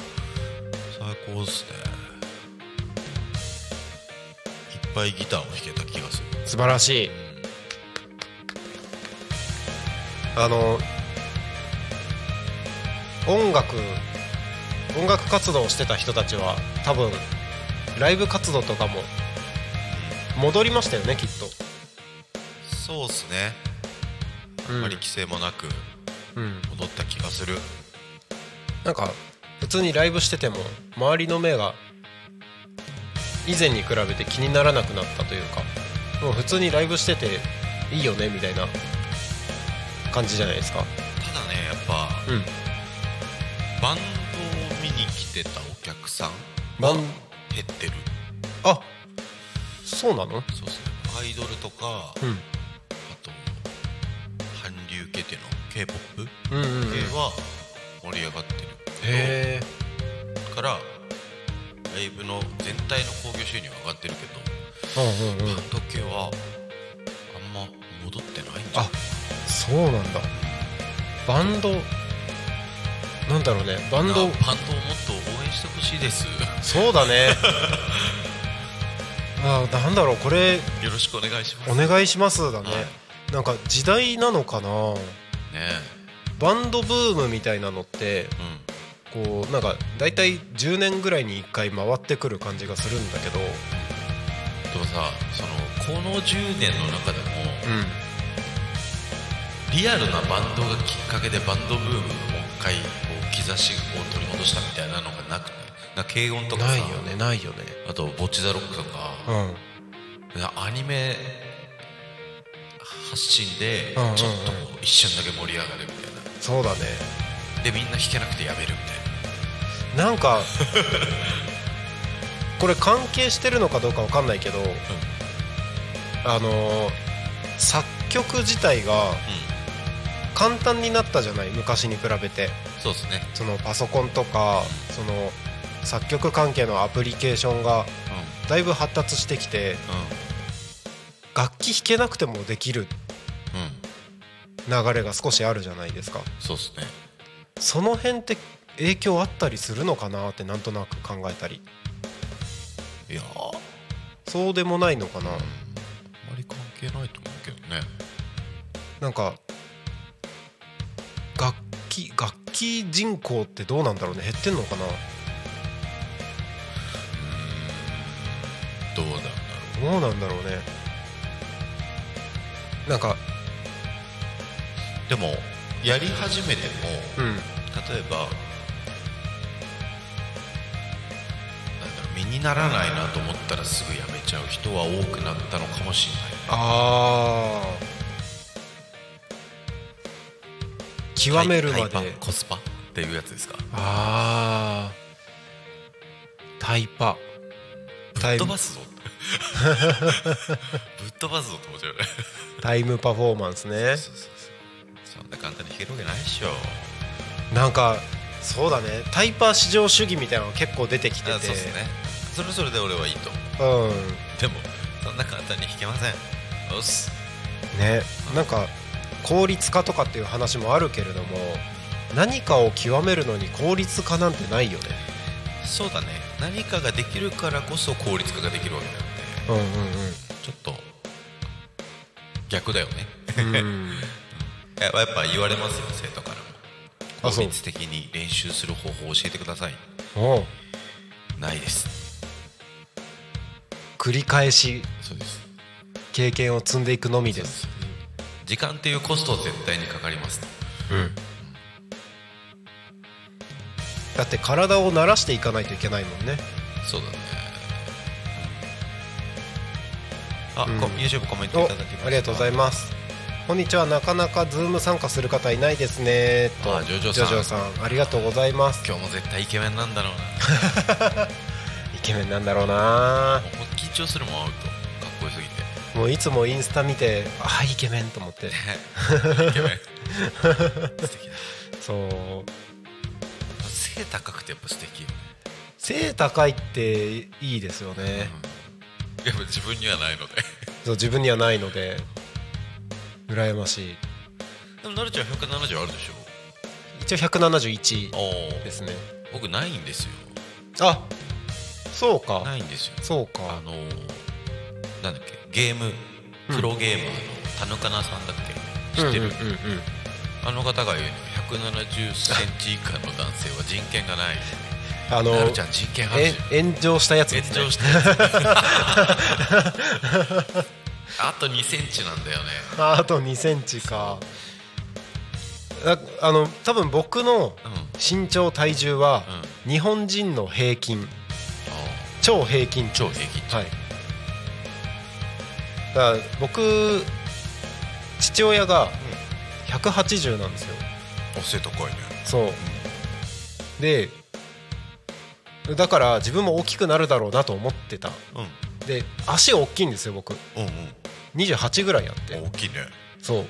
最高ですね。いっぱいギターを弾けた気がする。素晴らしい。あの音楽音楽活動をしてた人たちは多分ライブ活動とかも戻りましたよねきっそうっすね。と、あまり規制もなくうん、戻った気がする。なんか普通にライブしてても周りの目が以前に比べて気にならなくなったというかもう普通にライブしてていいよねみたいな感じじゃないですか。ただねやっぱうんバンドを見に来てたお客さんバン減ってる。あそうなの？そうそう。アイドルとか、うん。あと韓流系っていうの？K p o p 系は盛り上がってるへえ。からライブの全体の興行収入は上がってるけど、うんうんうん。バンド系はあんま戻ってないんじゃあそうなんだ。バンドなんだろうね。バンド。バンドをもっと応援してほしいです。そうだね。あなんだろうこれ。よろしくお願いします。お願いしますだね、はい。なんか時代なのかな。ねバンドブームみたいなのってえうん。こうなんか大体10年ぐらいに1回回ってくる感じがするんだけど。でもさそのこの10年の中でもうん。リアルなバンドがきっかけでバンドブームをもう一回兆しを取り戻したみたいなのがなくて。な軽音とかさ。ないよねないよね。あとボッチザロックとかうん。アニメ発信でちうんうんうん。ょっと一瞬だけ盛り上がるみたいな。そうだね。でみんな弾けなくてやめるみたいな。なんか これ関係してるのかどうかわかんないけど、あのー作曲自体が簡単になったじゃない昔に比べてそうですね。そのパソコンとかその作曲関係のアプリケーションがだいぶ発達してきてうん。楽器弾けなくてもできる流れが少しあるじゃないですか。そうですね。その辺って影響あったりするのかなってなんとなく考えたり。いやそうでもないのかな。まり関係ないと思うけどね。なんか楽器楽器人口ってどうなんだろうね。減ってんのかな？どうなんだろどうなんだろうね。なんかうでもやり始めてもうん。例えばなんだろう身にならないなと思ったらすぐやめちゃう人は多くなったのかもしれない。ああ極めるまで。タイパコスパっていうやつですか？ああタイパ。ぶっ飛ばすぞ。ぶっ飛ばすぞって思っちゃうよねタイムパフォーマンスね。そうそうそう。そんな簡単に弾けるわけないっしょ。なんかそうだね。タイパー至上主義みたいなのが結構出てきてて。あそうですね。それはそれで俺はいいと。思ううん。でもそんな簡単に弾けません。おっすねなんか効率化とかっていう話もあるけれども何かを極めるのに効率化なんてないよね。そうだね。何かができるからこそ効率化ができるわけなんで。うんうんちょっと逆だよね。うん。う んややっぱ言われますよ生徒からも。効率的に練習する方法を教えてください。ないです。繰り返しそうです。経験を積んでいくのみです時間っていうコストは絶対にかかります。うん。だって体を慣らしていかないといけないもんね。そうだね。あ、うん。こ YouTube コメントおいただきました。ありがとうございます。こんにちは。なかなかズーム参加する方いないですね。とあジョジョさん。んありがとうございます。今日も絶対イケメンなんだろうな。イケメンなんだろうな。緊張するもん会うともういつもインスタ見てああイケメンと思って。イケメン素敵。だそう。背高くてやっぱ素敵背高いっていいですよね、やっぱ自分にはないので。そう自分にはないので。羨ましい。でもなるちゃん170あるでし一応171ょおおですね。僕ないんですよ。あそうか。ないんですよ。そうか。あのー、なんだっけ？ゲーム？プロゲーマーの田中奈さんだっけ？知ってる、うんうんうんうん。あの方が言うの。170センチ以下の男性は人権がない。あのなるちゃん人権あるえじ炎上したやつですね。炎上したやつ。あと2センチなんだよね。ああと2センチか。ああの多分僕の身長体重は日本人の平均。超平均超平均値。はいだから僕父親が180なんですよ。お背高いね。そう。でだから自分も大きくなるだろうなと思ってた。うん。で足大きいんですよ僕。うん28ぐらいあっうんて。大きいね。そ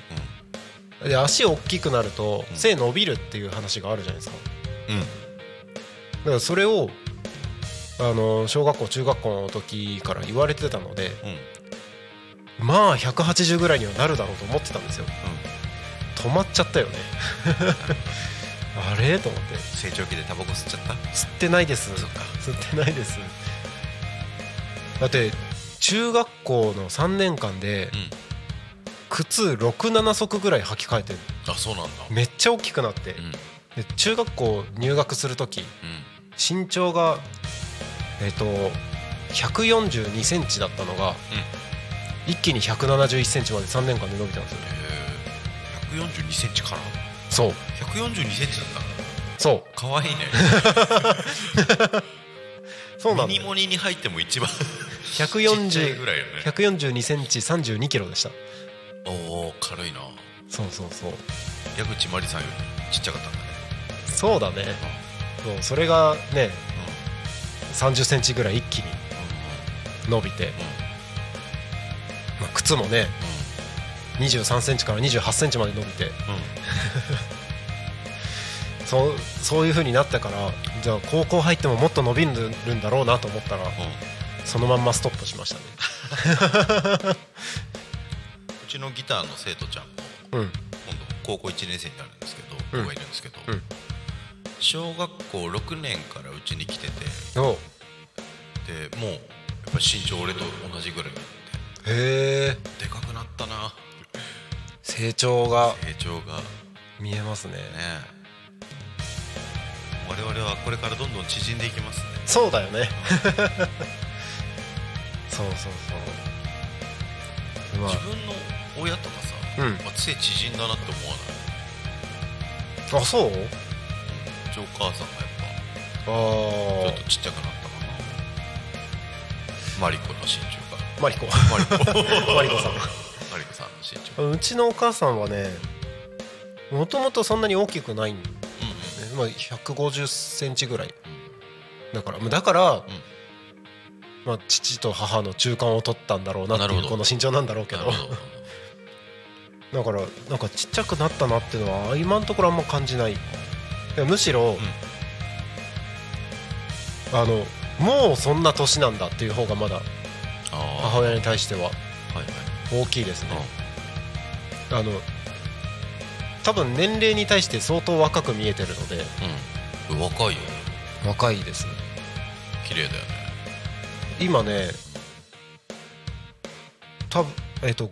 う。で足大きくなるとうん。背伸びるっていう話があるじゃないですか。うん。だからそれをあの小学校中学校の時から言われてたのでうんまあ180ぐらいにはなるだろうと思ってたんですよ。止まっちゃったよね。あれ？と思って。成長期でタバコ吸っちゃった？吸ってないです。吸ってないです。だって中学校の3年間でうん。靴67足ぐらい履き替えてあそうなんだ。めっちゃ大きくなって。うん。で中学校入学する時うん。身長がえっ、と142センチだったのが、一気に171センチまで3年間で伸びたんですよね。えー、142センチから？そう。142センチだった？そう。かわいいね。そうなミニモニに入っても一番 ちっちゃい140ぐらいよね。142センチ32キロでした。おお軽いな。そうそうそう。矢口真理さんよりちっちゃかったんだね。そうだね。そうそれがね30センチぐらい一気に伸びて、まあ、靴もね23センチから28センチまで伸びて。うん。う んそうそういう風になったからじゃあ高校入ってももっと伸びるんだろうなと思ったらうん。そのまんまストップしましたね。うちのギターの生徒ちゃんもうん。今度高校1年生になるんですけどうん。子がいるんですけど、うん。小学校6年からうちに来てておでもうやっぱり身長俺と同じぐらいへえてでかくなったな。成長が。成長が。ね見えますね。我々はこれからどんどん縮んでいきますね。そうだよね。そうそうそう。ま自分の親とかさ、うん。まあ、背縮んだなって思わない？ああそう？うちお母さんがやっぱちょあっとちっちゃくなったかな。マリコの身長マリコ。マリコ。マリコさん。マリコさんの身長。うちのお母さんはねもともとそんなに大きくないんで、うんまあ、150センチぐらい。だからだから、まあ、父と母の中間を取ったんだろうなっていうこの身長なんだろうけど。だからなんかちっちゃくなったなっていうのは今のところあんま感じない。むしろ、あのもうそんな年なんだっていう方がまだあ母親に対しては。大きいですね。あの多分年齢に対して相当若く見えてるので。うん、うん、若いよね。若いです綺麗だよね。今ね多分えっと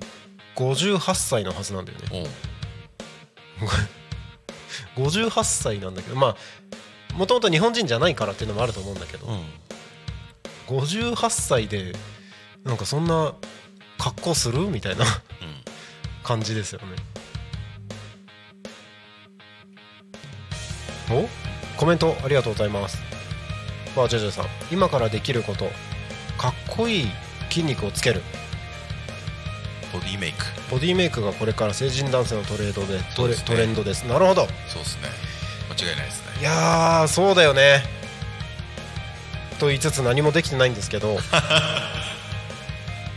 58歳のはずなんだよね。うん。58歳なんだけどまあもともと日本人じゃないからっていうのもあると思うんだけど、うん。58歳でなんかそんな格好する？みたいな。感じですよね。お？コメントありがとうございます。まあジョジョさん。今からできること。かっこいい筋肉をつける。ボディメイク。ボディメイクがこれから成人男性のトレードでトレね。トレンドです。なるほど。そうですね。間違いないですね。いやーそうだよね。と言いつつ何もできてないんですけど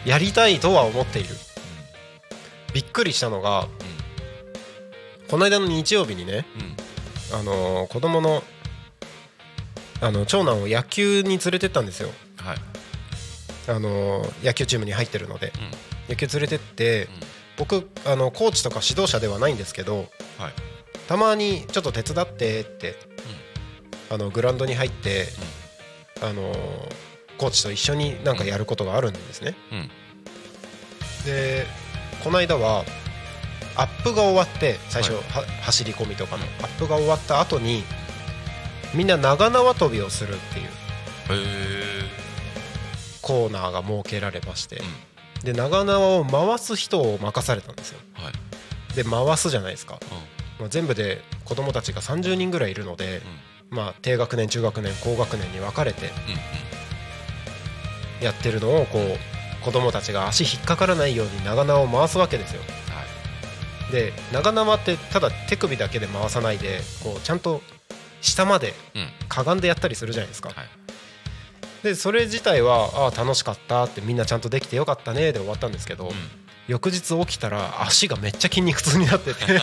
やりたいとは思っている。びっくりしたのがこの間の日曜日にね、うん。あのー子供のあの長男を野球に連れてったんですよ、はい。あのー野球チームに入ってるので。うん。野球連れてって僕あのコーチとか指導者ではないんですけどはい。たまにちょっと手伝ってって、あのグラウンドに入って、あのーコーチと一緒になんかやることがあるんですね、うん。でこの間はアップが終わって最初、は走り込みとかの。アップが終わった後にみんな長縄跳びをするっていうコーナーが設けられまして、で長縄を回す人を任されたんですよ。はい。で回すじゃないですか、うまあ、全部で子供たちが30人ぐらいいるので、まあ、低学年中学年高学年に分かれてやってるのをこう子供たちが足引っかからないように長縄を回すわけですよ。はい。で長縄ってただ手首だけで回さないでこうちゃんと下までうん。かがんでやったりするじゃないですか。はい。でそれ自体はああ楽しかったってみんなちゃんとできてよかったねで終わったんですけど、翌日起きたら足がめっちゃ筋肉痛になってて。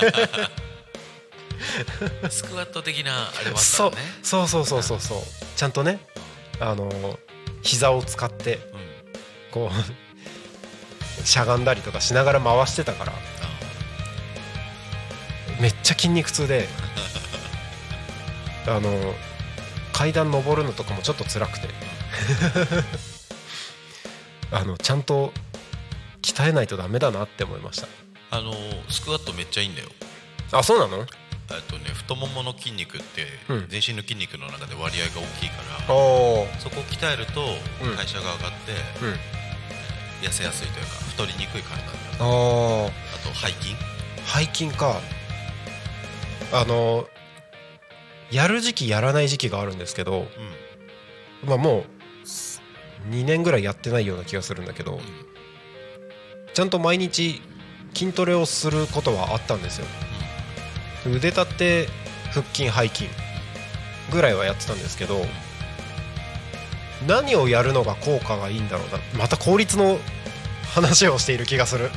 スクワット的なあれもあったそうのね。そう。そうそうそうそうちゃんとねあの膝を使ってうん。こう しゃがんだりとかしながら回してたからめっちゃ筋肉痛で あの階段登るのとかもちょっと辛くて あのちゃんと鍛えないとダメだなって思いましあのスクワットめっちゃいいんだよ。たあそうなの？えっとね太ももの筋肉ってうん。全身の筋肉の中で割合が大きいから、そこを鍛えるとうん。代謝が上がってうん。痩せやすいというか太りにくい体になる。あと背筋。背筋か。あのやる時期やらない時期があるんですけどうん。まあもう2年ぐらいやってないような気がするんだけどちゃんと毎日筋トレをすることはあったんですよ腕立て腹筋背筋ぐらいはやってたんですけど何をやるのが効果がいいんだろうな。また効率の話をしている気がする。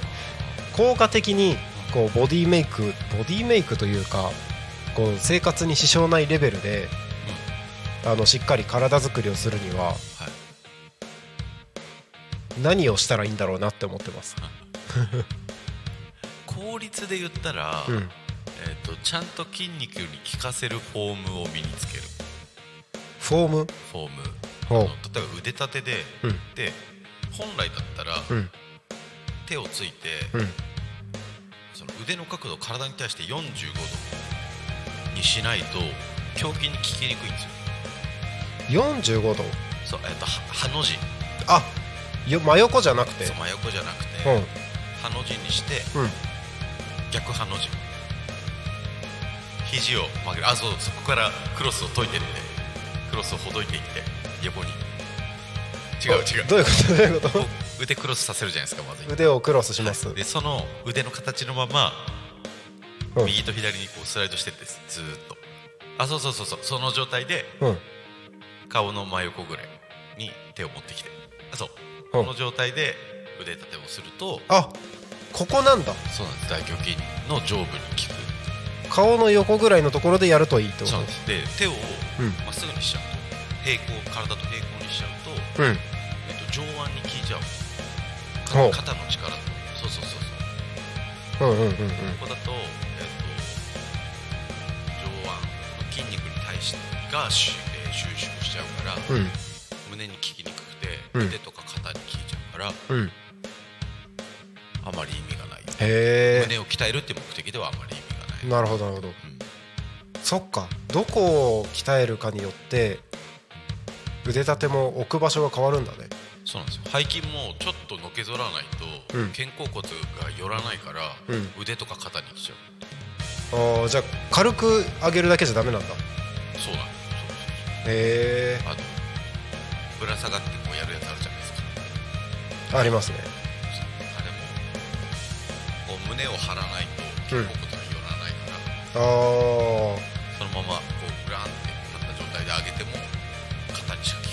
効果的にこうボディメイクボディメイクというかこう生活に支障ないレベルで、あのしっかり体作りをするにははい。何をしたらいいんだろうなって思ってます。効率で言ったら、うん、えー、とちゃんと筋肉に効かせるフォームを身につける。フォーム？フォーム。例えば腕立てで、うん。で本来だったら、うん。手をついて、うん。その腕の角度体に対して45度にしないと胸筋に効きにくいんですよ。45度？そう、えっとはハの字。あよ真横じゃなくて。そう真横じゃなくて、うん。ハの字にしてうん。逆ハの字肘を曲げる。あそうそこからクロスを解いてってクロスをほどいていって横に。違う違う。どういうこと？どういうここう腕クロスさせるじゃないですかまずと腕をクロスします、でその腕の形のままうん。右と左にこうスライドしてってです。ずーっと。あそうそうそうそう。その状態でうん。顔の真横ぐらいに手を持ってきて。あそう。うん。この状態で腕立てをするとあここなんだ。そうなんです。大胸筋の上部に効く顔の横ぐらいのところでやるといいってこと？で手をうん。まっすぐにしちゃう。と平行体と平行にしちゃうと、うん。えっと、上腕に効いちゃう。肩の力とそうそうそうそう。うんうんうんうん。ここだと,、えっと上腕の筋肉に対してがし、えー収縮しちゃうから、うん。胸に効きにくくて、うん。腕とか肩に効いちゃうからうん。あまり意味がない。へ胸を鍛えるっていう目的ではあまりなるほどなるほど。うんそっか。どこを鍛えるかによって腕立ても置く場所が変わるんだね。そうなんですよ。背筋もちょっとのけぞらないと、うん。肩甲骨が寄らないから、うん。腕とか肩にきちゃう。あーじゃあ軽く上げるだけじゃダメなんだ。そうなんですへそうそうあのぶら下がってこうやるやつあるじゃないですか。えありますね。あれもこう胸を張らないと肩甲骨そのままこうグランってなった状態で上げても肩にしか効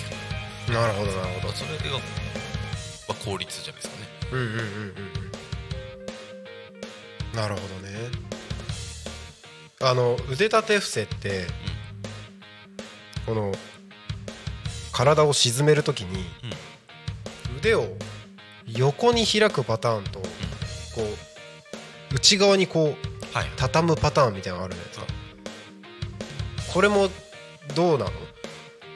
かななるほどなるほど。それが、まあ、効率じゃないですかね。うんうんうんうんうん。なるほどね。あの腕立て伏せって、この体を沈めるときに、腕を横に開くパターンと、こう内側にこうはい畳むパターンみたいなのがあるじゃないですか。これもどうなの？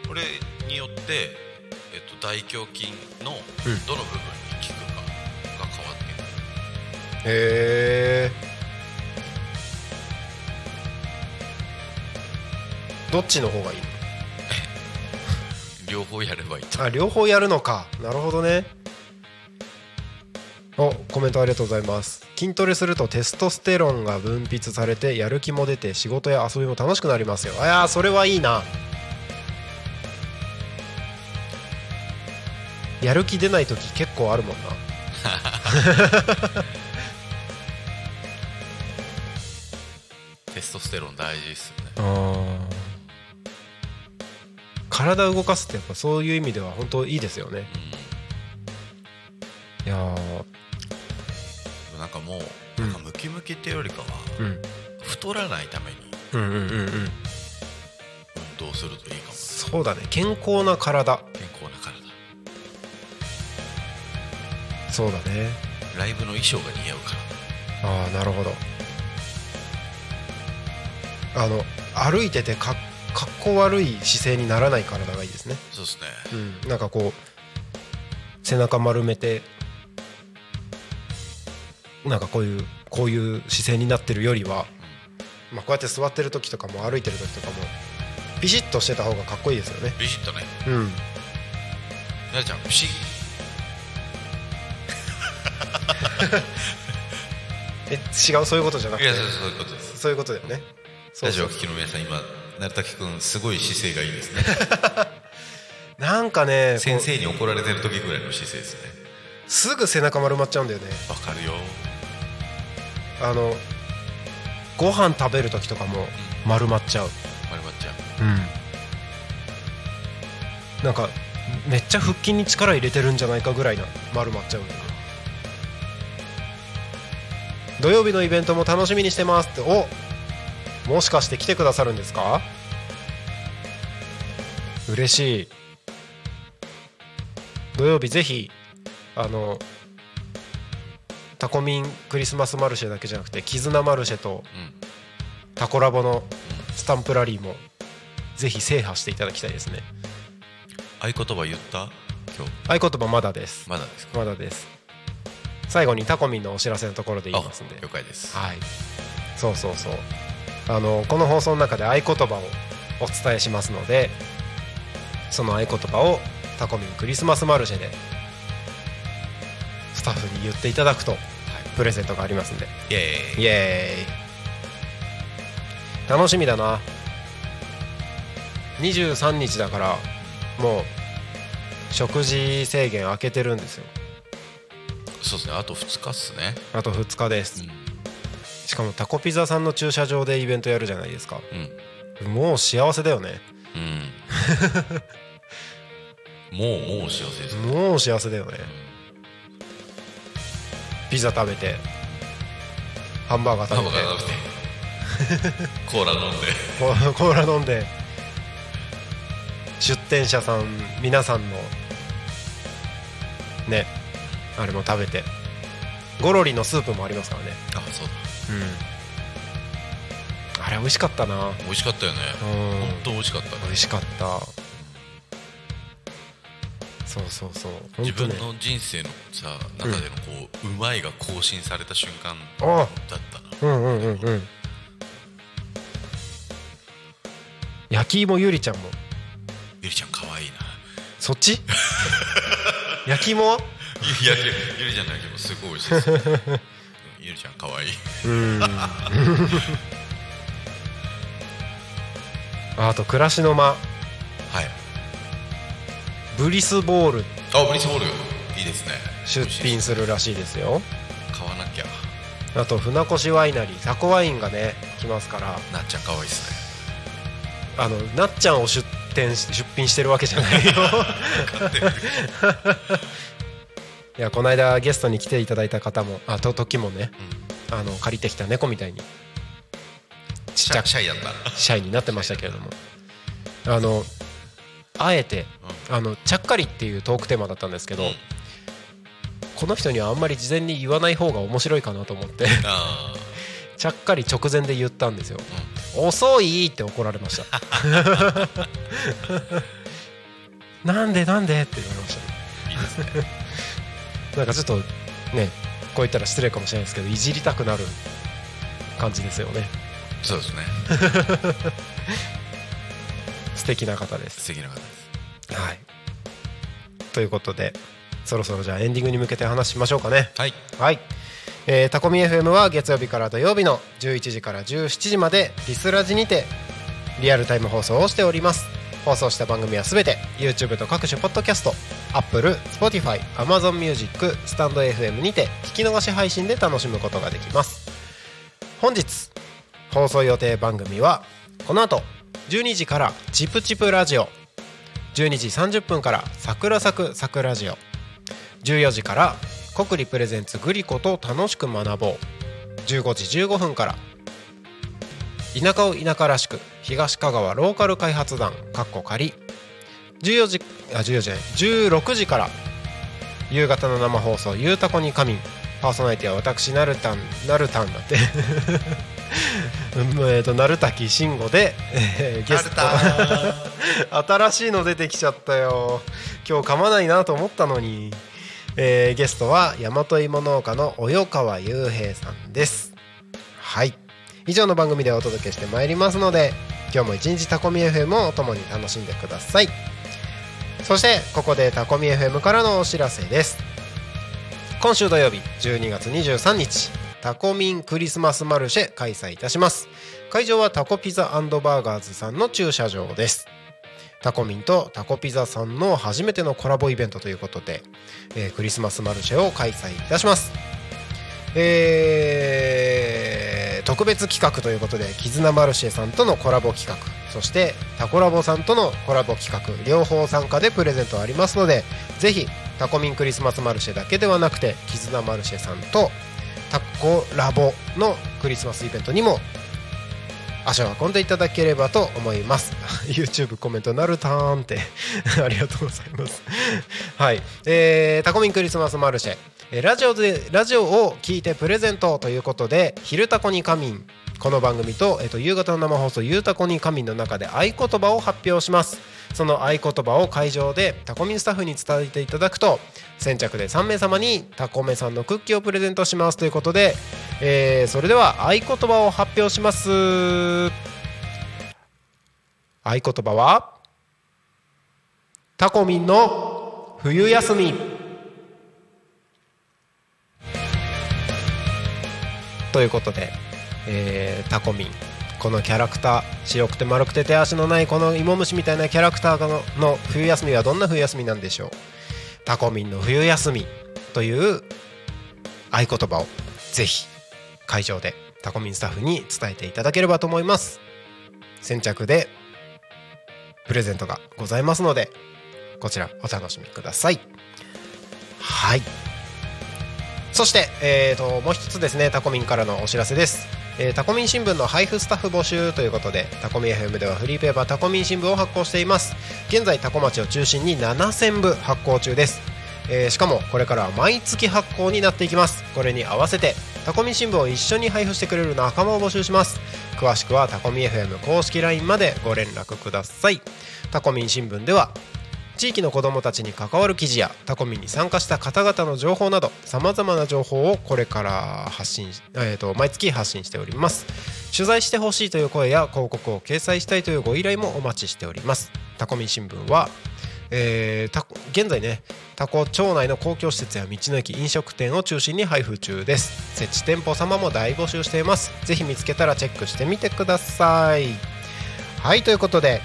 これによって、えっと、大胸筋のうん。どの部分に効くかが変わってくる、へえどっちの方がいい 両方やればいいあ両方やるのか。なるほどねおコメントありがとうございます。筋トレするとテストステロンが分泌されてやる気も出て仕事や遊びも楽しくなりますよ。あいやーそれはいいな。やる気出ない時結構あるもんな。テストステロン大事ですよね。あ体を動かすってやっぱそういう意味では本当いいですよね。いやもううん。なんかムキムキっていうよりかはうん。太らないために運動するといいかも。そうだね。健康な体。健康な体。そうだね。ライブの衣装が似合うから。ああなるほど。あの歩いててかかっこ悪い姿勢にならない体がいいですね。そうですね。うん、なんかこう背中丸めてなんかこういうこういう姿勢になってるよりは、まあ、こうやって座ってる時とかも歩いてる時とかもビシッとしてた方がかっこいいですよね。ビシッとね。うん。なるちゃんピシッえ違う？そういうことじゃなくて？いやそうそういうことです。そういうことだよね。ラジオを聴きの皆さん今成竹君すごい姿勢がいいですね。なんかね先生に怒られてる時ぐらいの姿勢ですね。すぐ背中丸まっちゃうんだよね。わかるよあのご飯食べる時とかも丸まっちゃう。丸まっちゃう。うん。なんかめっちゃ腹筋に力入れてるんじゃないかぐらいな丸まっちゃう土曜日のイベントも楽しみにしてますって。おもしかして来てくださるんですか？嬉しい。土曜日ぜひあのタコミンクリスマスマルシェだけじゃなくて絆マルシェとうん。タコラボのスタンプラリーもぜひ制覇していただきたいですね。合言葉言った？今日。合言葉まだです。まだですか？まだです。最後にタコミンのお知らせのところで言いますんで。あ了解です。はい。そうそうそう。あのこの放送の中で合言葉をお伝えしますのでその合言葉をタコミンクリスマスマルシェでスタッフに言っていただくと、プレゼントがありますんで。イエーイ。イエーイ。楽しみだな。23日だからもう食事制限開けてるんですよ。そうですね。あと2日っすね。あと2日でうすん。しかもタコピザさんの駐車場でイベントやるじゃないですか。うん。もう幸せだよね。うん。もうもう幸せですねもう幸せだよねピザ食べてハンバーガーハンバ食べてーガー食べて。コーラ飲んで。コーラ飲んで。出店者さん皆さんのねあれも食べて。ゴロリのスープもありますからね。あそうだ。うん。あれ美味しかったな。美味しかったよね。うん。本当美味しかった。美味しかったそうそうそう。ね分の人生のさ中でのこう、うまいが更新された瞬間あだったな。うんうんうんうん。焼き芋ゆりちゃんも。ゆりちゃん可愛いな。そっち？焼き芋？はゆりゆりちゃんの焼きもすごい美味しいです ゆりちゃん可愛い。うん。あと暮らしの間。はいブリスボール。あブリスボール。いいですね。出品するらしいですよ。買わなきゃ。あと船越ワイナリー。タコワインがね来ますから。なっちゃん可愛いですね。あのなっちゃんを出店し出品してるわけじゃないよ。いやこの間ゲストに来ていただいた方もあと時もねあの借りてきた猫みたいに。ちっシちゃくャシャイやった。シャイになってましたけれども。あのあえてあのちゃっかりっていうトークテーマだったんですけど、うん。この人にはあんまり事前に言わない方が面白いかなと思って。あ ちゃっかり直前で言ったんですよ、遅いって怒られました。なんでなんでって言われました。ね。なんかちょっとねこう言ったら失礼かもしれないですけどいじりたくなる感じですよね。そうですね。素 敵な方です。素敵な方です。はい。ということでそろそろじゃあエンディングに向けて話しましょうかね。はい。はい、えータコミ FM は月曜日から土曜日の11時から17時までリスラジにてリアルタイム放送をしております。放送した番組はすべて YouTube と各種ポッドキャスト Apple、Spotify、Amazon Music、スタンド FM にて聞き逃し配信で楽しむことができます。本日放送予定番組はこの後12時からチプチプラジオ。12時30分から「桜咲く桜ジオ」14時から「国立プレゼンツグリコと楽しく学ぼう」15時15分から「田舎を田舎らしく東香川ローカル開発団」かっこ仮。14時あ14時ね16時から夕方の生放送「ゆうたこに仮眠」パーソナリティは私なるたんなるたんだって。えーとなるたきしんごで、えーゲスト。新しいの出てきちゃったよ。今日噛まないなと思ったのに、えーゲストは大和芋農家の及川雄平さんです。はい。以上の番組でお届けしてまいりますので今日も一日タコミ FM をお共に楽しんでください。そしてここでタコミ FM からのお知らせです。今週土曜日12月23日タコミンクリスマスマルシェ開催いたします。会場はタコピザバーガーズさんの駐車場です。タコミンとタコピザさんの初めてのコラボイベントということで、えークリスマスマルシェを開催いたします。えー特別企画ということで絆マルシェさんとのコラボ企画そしてタコラボさんとのコラボ企画両方参加でプレゼントありますのでぜひタコミンクリスマスマルシェだけではなくて絆マルシェさんとタコラボのクリスマスイベントにも足を運んでいただければと思います。YouTube コメントなるたーんって。ありがとうございます。はい、えー、タコミンクリスマスマルシェ。えーラジオでラジオを聞いてプレゼントということで「昼タコに仮眠」この番組と,、えーと夕方の生放送「ゆうたこに仮眠」の中で合言葉を発表します。その合言葉を会場でタコミンスタッフに伝えていただくと先着で3名様にタコメさんのクッキーをプレゼントしますということで、えーそれでは合言葉を発表します。合言葉はタコミンの冬休み。ということで、えータコミン。このキャラクター白くて丸くて手足のないこの芋虫みたいなキャラクターの冬休みはどんな冬休みなんでしょう？タコミンの冬休みという合言葉をぜひ会場でタコミンスタッフに伝えていただければと思います。先着でプレゼントがございますのでこちらお楽しみください。はい。そして、えー、ともう一つですねタコミンからのお知らせです、えータコミン新聞の配布スタッフ募集ということでタコミ FM ではフリーペーパータコミン新聞を発行しています。現在タコ町を中心に7000部発行中です。えーしかもこれからは毎月発行になっていきます。これに合わせてタコミ新聞を一緒に配布してくれる仲間を募集します。詳しくはタコミ FM 公式 LINE までご連絡ください。タコミン新聞では地域の子どもたちに関わる記事やタコミに参加した方々の情報などさまざまな情報をこれから発信、えー、と毎月発信しております。取材してほしいという声や広告を掲載したいというご依頼もお待ちしております。タコミ新聞はえー現在ねタコ町内の公共施設や道の駅飲食店を中心に配布中です。設置店舗様も大募集しています。ぜひ見つけたらチェックしてみてください。はいということで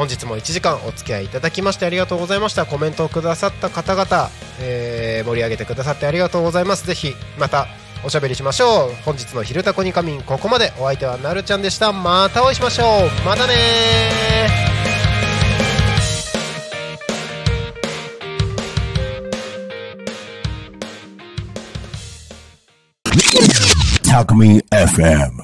本日も1時間お付き合いいただきましてありがとうございました。コメントをくださった方々、えー盛り上げてくださってありがとうございます。ぜひまたおしゃべりしましょう。本日の「昼タコに仮眠」ここまでお相手はなるちゃんでした。またお会いしましょう。またねー。Talk Me FM.